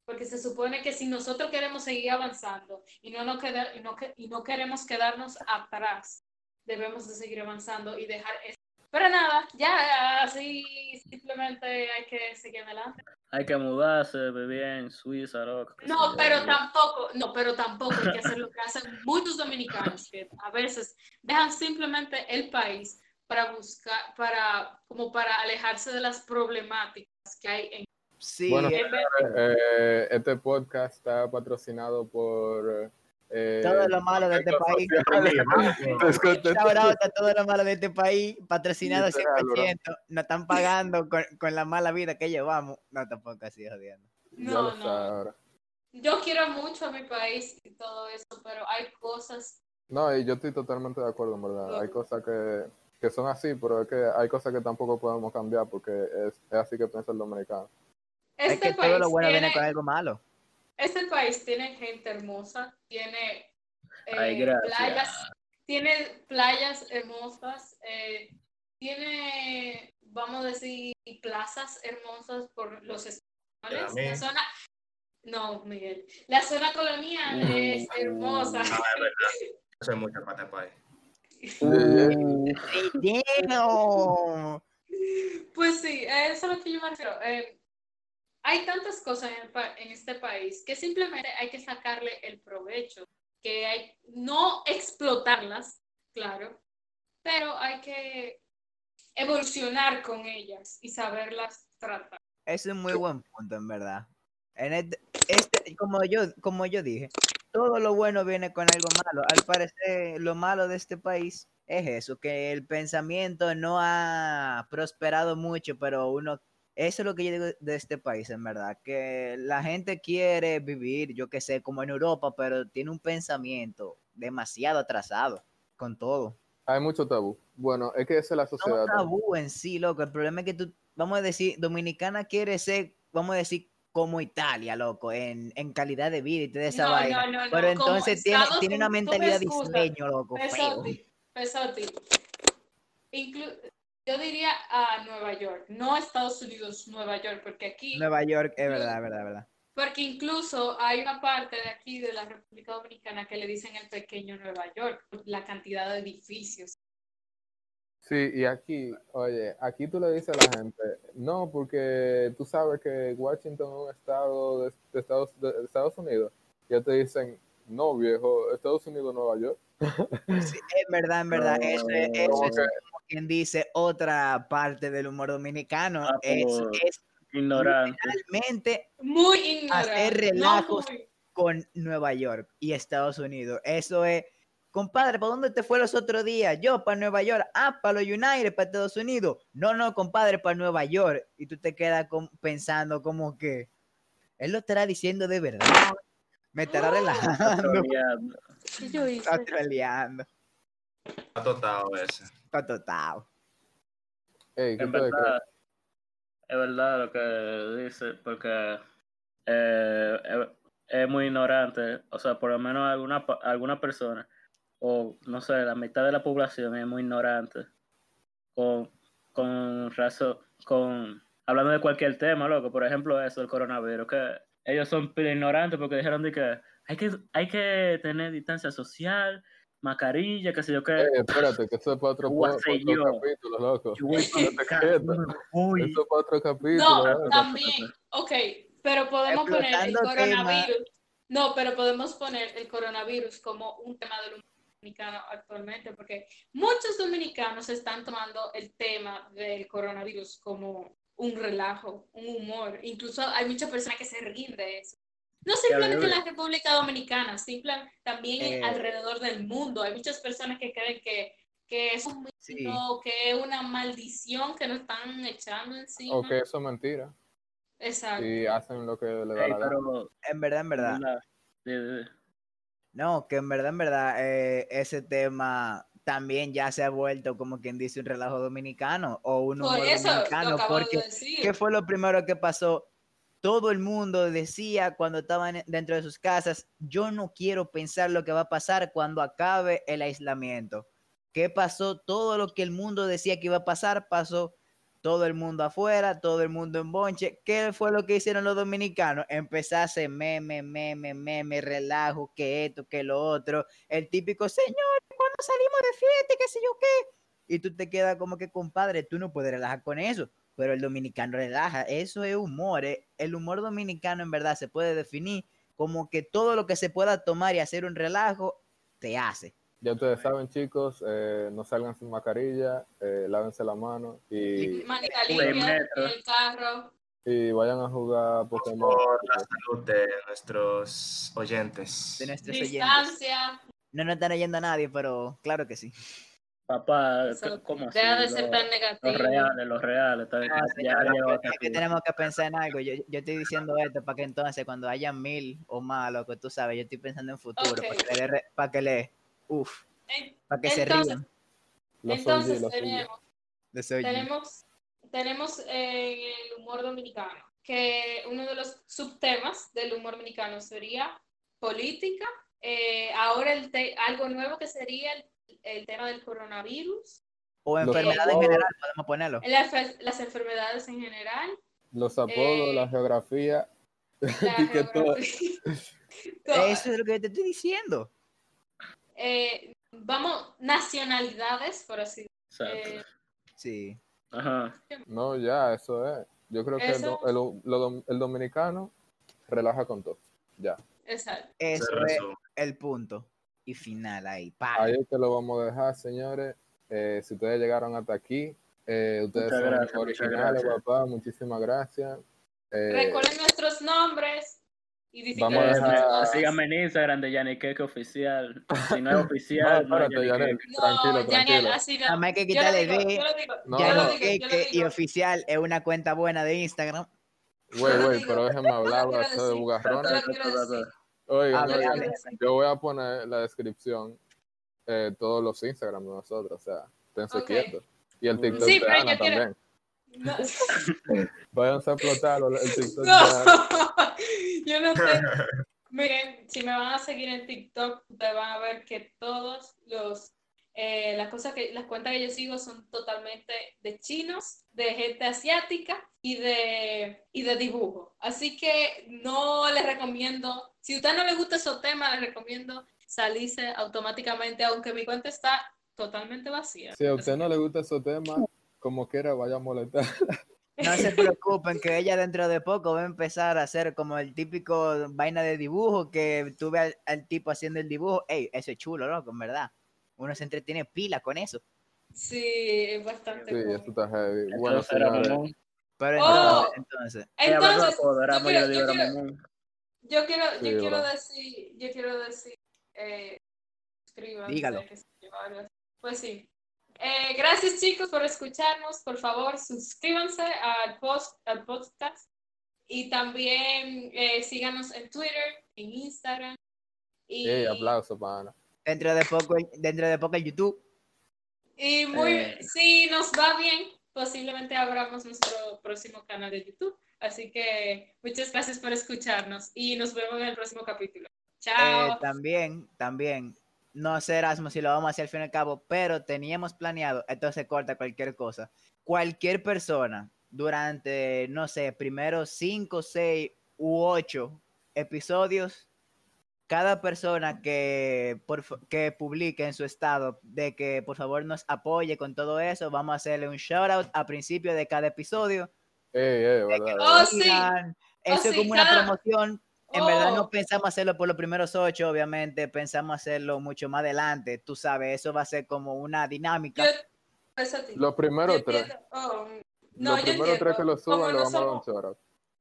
Porque se supone que si nosotros queremos seguir avanzando y no, nos queda- y no, que- y no queremos quedarnos atrás, debemos de seguir avanzando y dejar eso. Pero nada, ya así simplemente hay que seguir adelante. Hay que mudarse, vivir en Suiza, No, pero tampoco, no, pero tampoco hay que hacer lo que hacen muchos dominicanos, que a veces dejan simplemente el país para buscar, para, como para alejarse de las problemáticas que hay en Sí, Bueno, eh, Eh, este podcast está patrocinado por... eh, todo lo malo de este país. A todo lo malo de este país, patrocinado Literal, bro. 100%. Nos están pagando con, con la mala vida que llevamos. No, tampoco así jodiendo. No, no. ahora. Yo quiero mucho a mi país y todo eso, pero hay cosas. No, y yo estoy totalmente de acuerdo, en verdad. Hay cosas que, que son así, pero es que hay cosas que tampoco podemos cambiar porque es, es así que piensa el dominicano. Es Este que país todo lo bueno tiene, viene con algo malo. Este país tiene gente hermosa, tiene eh, Ay, playas, tiene playas hermosas, eh, tiene, vamos a decir, plazas hermosas por los españoles. La zona, no, Miguel, la zona colonial es hermosa. No, es verdad. Mucho para este país. ¡Damn! Pues sí, eso es lo que yo me refiero. Eh, hay tantas cosas en, en este país que simplemente hay que sacarle el provecho, que hay no explotarlas, claro, pero hay que evolucionar con ellas y saberlas tratar. Ese es un muy buen punto, en verdad. En este, este- como, yo, como yo dije, todo lo bueno viene con algo malo. Al parecer, lo malo de este país es eso, que el pensamiento no ha prosperado mucho, pero uno, eso es lo que yo digo de este país, en verdad, que la gente quiere vivir, yo que sé, como en Europa, pero tiene un pensamiento demasiado atrasado con todo. Hay mucho tabú. Bueno, es que esa es la No sociedad. un tabú en sí, loco. El problema es que tú, vamos a decir, Dominicana quiere ser, vamos a decir, como Italia, loco, en, en calidad de vida y toda esa No, vaina. no, no, no, Pero entonces tiene, tiene una tú me mentalidad de sueño, loco. Pesotti, Pesotti. Inclu- yo diría a Nueva York, no Estados Unidos, Nueva York, porque aquí Nueva York, es verdad, es verdad, es verdad. Porque incluso hay una parte de aquí de la República Dominicana que le dicen el pequeño Nueva York, la cantidad de edificios. Sí, y aquí, oye, aquí tú le dices a la gente, no, porque tú sabes que Washington es un estado de, de Estados, de Estados Unidos. Y ellos te dicen, no, viejo, Estados Unidos, Nueva York. Sí, es verdad, en verdad. Eso, es- eso Como es que- como quien dice otra parte del humor dominicano. Ah, es, es Ignorante. realmente Muy ignorante. Hacer no relajos. muy- con Nueva York y Estados Unidos. Eso es, compadre, ¿para dónde te fue los otros días? Yo, para Nueva York. Ah, para los United, para Estados Unidos. No, no, compadre, para Nueva York. Y tú te quedas con- pensando como que él lo estará diciendo de verdad. Me estará relajando, Troleando. ¿Qué yo hice? está troleando. Está totado ese. Está total. Ey, ¿qué En verdad, es verdad lo que dice, porque eh, es, es muy ignorante. O sea, por lo menos alguna, alguna persona, o no sé, la mitad de la población es muy ignorante con, con, razo- con hablando de cualquier tema, loco, por ejemplo, eso, el coronavirus, que ellos son ignorantes porque dijeron de que hay que, hay que tener distancia social, mascarilla, qué sé yo qué. Eh, espérate, que eso es para otro, para otro capítulo, loco. Yo voy. Eso es para otro capítulo. No, loco. también, ok, pero podemos poner el Explotando tema. coronavirus. No, pero podemos poner el coronavirus como un tema del dominicano actualmente, porque muchos dominicanos están tomando el tema del coronavirus como un relajo, un humor. Incluso hay muchas personas que se ríen de eso. No simplemente en la República Dominicana, simplemente también Eh. alrededor del mundo. Hay muchas personas que creen que, que es un Sí. que es una maldición que nos están echando encima. O que eso es mentira. Exacto. Y hacen lo que le da Ey, la gana. pero, En verdad, en verdad. No, que en verdad, en verdad, eh, ese tema también ya se ha vuelto como quien dice un relajo dominicano o un Por humor eso lo dominicano. Porque, de decir. ¿qué fue lo primero que pasó? Todo el mundo decía cuando estaban dentro de sus casas, yo no quiero pensar lo que va a pasar cuando acabe el aislamiento. ¿Qué pasó? Todo lo que el mundo decía que iba a pasar pasó. Todo el mundo afuera, todo el mundo en bonche. ¿Qué fue lo que hicieron los dominicanos? Empezarse meme, meme, meme, relajo, que esto, que lo otro. El típico, señor, cuando salimos de fiesta, qué sé yo qué. Y tú te quedas como que, compadre, tú no puedes relajar con eso. Pero el dominicano relaja. Eso es humor. eh. El humor dominicano en verdad se puede definir como que todo lo que se pueda tomar y hacer un relajo, te hace. Ya ustedes saben, chicos, eh, no salgan sin mascarilla, eh, lávense la mano y, Manita limpia el carro. y vayan a jugar Pokémon. Por la salud de nuestros oyentes. De nuestros oyentes. Distancia. No nos están oyendo a nadie, pero claro que sí. Papá, ¿cómo así? Deja de ser Los- tan Los negativo. reales, los reales. está bien, Ah, ya que tenemos que pensar en algo. Yo, yo estoy diciendo esto para que entonces cuando haya mil o más, lo que tú sabes, yo estoy pensando en futuro, Ok. para que le, para que le, uf, para que se Entonces, rían. Los Entonces OG, los OG. tenemos, oye. tenemos, tenemos en el humor dominicano que uno de los subtemas del humor dominicano sería política. Eh, ahora el te- algo nuevo que sería el, el tema del coronavirus, O Los enfermedad en general, podemos ponerlo. las, fe- las enfermedades en general, Los apodos, Eh, la geografía. la y que todo- geografía. Todo. Eso es lo que te estoy diciendo. Eh, vamos, nacionalidades, por así Exacto. eh, Sí. Ajá. No, ya, eso es. Yo creo que el, el- el dominicano relaja con todo. Ya. exacto. Eso es el punto. Y final ahí. pa. Ahí es que lo vamos a dejar, señores. Eh, si ustedes llegaron hasta aquí, eh, ustedes Muchas son gracias, originales, papá. Muchísimas gracias. Eh, Recuerden nuestros nombres y Vamos a cosas. Síganme en Instagram de Yaniqueque Oficial. Si no es oficial, no, es espérate, Yanel, Yaniqueque. No, tranquilo, tranquilo. así no. Nada más hay que quitarle que- y oficial es una cuenta buena de Instagram. Güey, güey, pero déjenme hablar, lo quiero eso de bugarrones. Yo. Oigan, voy a poner en la descripción eh, todos los Instagram de nosotros, o sea, esténse Ok. quietos. Y el TikTok Sí, de Ana también. No, Váyanse a explotar el TikTok no, yo no sé. Miren, si me van a seguir en TikTok, ustedes van a ver que todos los eh, las cosas que las cuentas que yo sigo son totalmente de chinos, de gente asiática y de y de dibujo. Así que no les recomiendo, si a usted no le gusta esos temas, les recomiendo salirse automáticamente, aunque mi cuenta está totalmente vacía. Si a usted no le gusta esos temas, como quiera, vaya a molestar. No se preocupen que ella dentro de poco va a empezar a hacer como el típico vaina de dibujo que tú ves al, al tipo haciendo el dibujo. Ey, eso es chulo, loco, en verdad. Uno se entretiene pila con eso. Sí, es bastante Sí, cool. eso está heavy. Bueno, Entonces era señores, Mamón. Pero Oh. entonces, entonces, yo quiero, yo Libra quiero- Mamón. yo quiero, Sí, yo quiero decir, yo quiero decir, eh, suscríbanse, Dígalo. qué sé algo así. Pues sí. Eh, gracias chicos por escucharnos. Por favor, suscríbanse al post, al podcast y también eh, síganos en Twitter, en Instagram. Y, Ey, aplauso para Ana. dentro de poco, dentro de poco el YouTube. y muy, Eh. si nos va bien, posiblemente abramos nuestro próximo canal de YouTube. Así que muchas gracias por escucharnos y nos vemos en el próximo capítulo. Chao. Eh, también, también, no sé Erasmo si lo vamos a hacer al fin y al cabo, pero teníamos planeado, entonces corta cualquier cosa. Cualquier persona durante, no sé, primeros cinco, seis u ocho episodios, cada persona que, por que publique en su estado de que por favor nos apoye con todo eso, vamos a hacerle un shout out a principio de cada episodio. Ey, ey, verdad. Oh, sí. Digan, Eso Oh, es sí, como una cada- promoción. En verdad Oh. no pensamos hacerlo por los primeros ocho, obviamente, pensamos hacerlo mucho más adelante. Tú sabes, eso va a ser como una dinámica. Los primeros tres. oh, no, Los yo primeros entiendo. tres que lo Como suban le no vamos a dar un somos- shout out. Como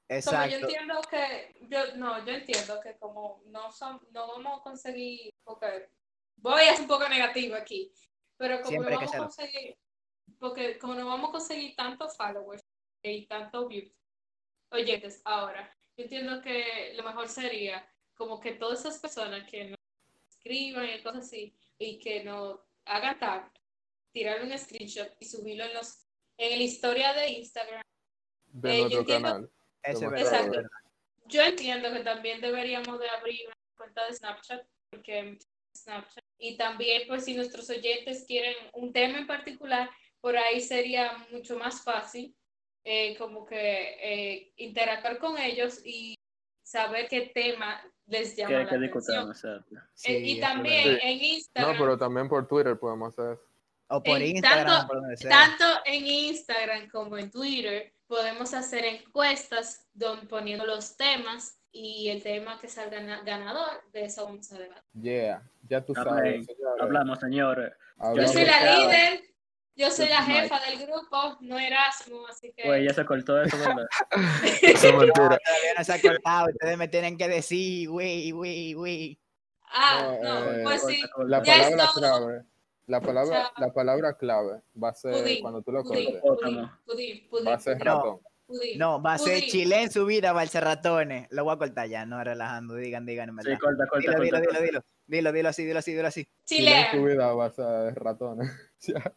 yo Exacto. entiendo que, yo, no, yo entiendo que como no son, no vamos a conseguir, porque voy a ser un poco negativo aquí, pero como Siempre no vamos a conseguir, porque como no vamos a conseguir tantos followers y tantos views, oyentes ahora, yo entiendo que lo mejor sería como que todas esas personas que nos escriban y cosas así, y que nos hagan tag, tirar un screenshot y subirlo en los, en la historia de Instagram De Eh, yo nuestro entiendo- canal. Exacto. Yo entiendo que también deberíamos de abrir una cuenta de Snapchat, porque Snapchat. Y también, pues, si nuestros oyentes quieren un tema en particular, por ahí sería mucho más fácil eh, como que eh, interactuar con ellos y saber qué tema les llama Que, la que atención. discutamos, exacto. Eh, Sí, y también verdad. en No, Instagram, pero también por Twitter podemos hacer eso. O por en Instagram, tanto- por tanto en Instagram como en Twitter, podemos hacer encuestas don, poniendo los temas y el tema que salga na- ganador, de eso vamos a debatir. Yeah, ya tú sabes, señores. Hablamos, señores. Yo soy la líder, yo soy la Mike. jefa del grupo, no Erasmo, así que... Pues ya se cortó eso, ¿verdad? Eso es No, mentira. todavía no se ha cortado. Ustedes me tienen que decir, güey, güey, güey. ah, No, no, eh, pues sí. La palabra clave, la palabra, la palabra clave va a ser Pudín, cuando tú lo cortes, pudín, pudín, pudín, va a ser ratón. pudín, No, va a ser pudín. Chile en su vida, Balcerratones. Lo voy a cortar ya, no relajando. Digan, digan. Sí, corta, corta, dilo, dilo, corta. dilo, dilo. Dilo, dilo así, dilo así, dilo así. Si no en Chilea. vida vas a ser ratones.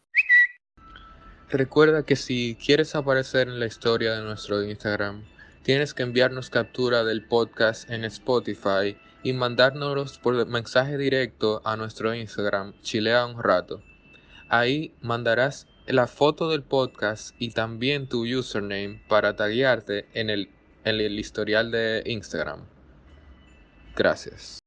Recuerda que si quieres aparecer en la historia de nuestro Instagram, tienes que enviarnos captura del podcast en Spotify y mandárnoslos por mensaje directo a nuestro Instagram, Chilea un rato. Ahí mandarás la foto del podcast y también tu username para taguearte en el, en el historial de Instagram. Gracias.